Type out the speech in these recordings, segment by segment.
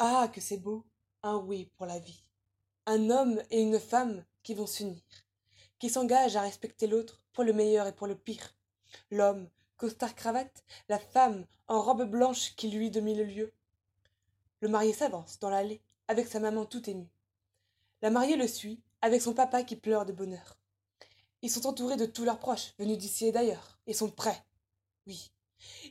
Ah, que c'est beau, un oui pour la vie. Un homme et une femme qui vont s'unir, qui s'engagent à respecter l'autre pour le meilleur et pour le pire. L'homme, costard cravate, la femme en robe blanche qui lui de mille lieues. Le marié s'avance dans l'allée avec sa maman tout émue. La mariée le suit avec son papa qui pleure de bonheur. Ils sont entourés de tous leurs proches, venus d'ici et d'ailleurs, et sont prêts. Oui,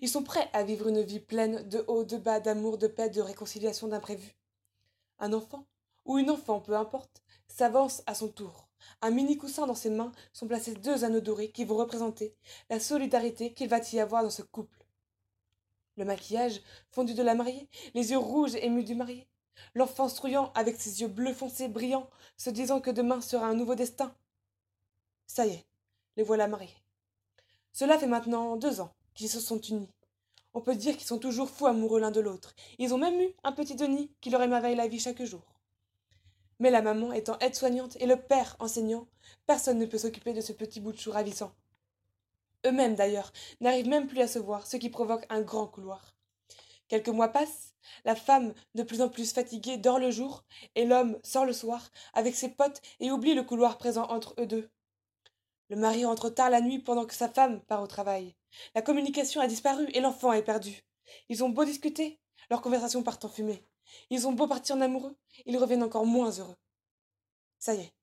ils sont prêts à vivre une vie pleine de hauts, de bas, d'amour, de paix, de réconciliation, d'imprévus. Un enfant, ou une enfant, peu importe, s'avance à son tour. Un mini coussin dans ses mains sont placés deux anneaux dorés qui vont représenter la solidarité qu'il va y avoir dans ce couple. Le maquillage fondu de la mariée, les yeux rouges émus du marié, l'enfant struyant avec ses yeux bleus foncés brillants, se disant que demain sera un nouveau destin. Ça y est, les voilà mariés. Cela fait maintenant deux ans qu'ils se sont unis. On peut dire qu'ils sont toujours fous amoureux l'un de l'autre. Ils ont même eu un petit Denis qui leur émerveille la vie chaque jour. Mais la maman étant aide-soignante et le père enseignant, personne ne peut s'occuper de ce petit bout de chou ravissant. Eux-mêmes, d'ailleurs, n'arrivent même plus à se voir, ce qui provoque un grand couloir. Quelques mois passent, la femme, de plus en plus fatiguée, dort le jour, et l'homme sort le soir, avec ses potes, et oublie le couloir présent entre eux deux. Le mari rentre tard la nuit pendant que sa femme part au travail. La communication a disparu et l'enfant est perdu. Ils ont beau discuter, leurs conversations partent en fumée. Ils ont beau partir en amoureux, ils reviennent encore moins heureux. Ça y est,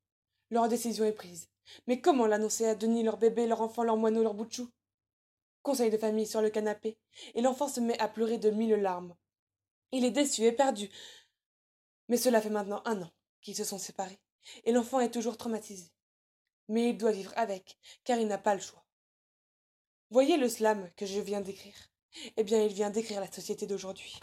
leur décision est prise. Mais comment l'annoncer à Denis, leur bébé, leur enfant, leur moineau, leur bout de chou? Conseil de famille sur le canapé, et l'enfant se met à pleurer de mille larmes. Il est déçu et perdu. Mais cela fait maintenant un an qu'ils se sont séparés, et l'enfant est toujours traumatisé. Mais il doit vivre avec, car il n'a pas le choix. Voyez le slam que je viens d'écrire Eh bien, il vient d'écrire la société d'aujourd'hui.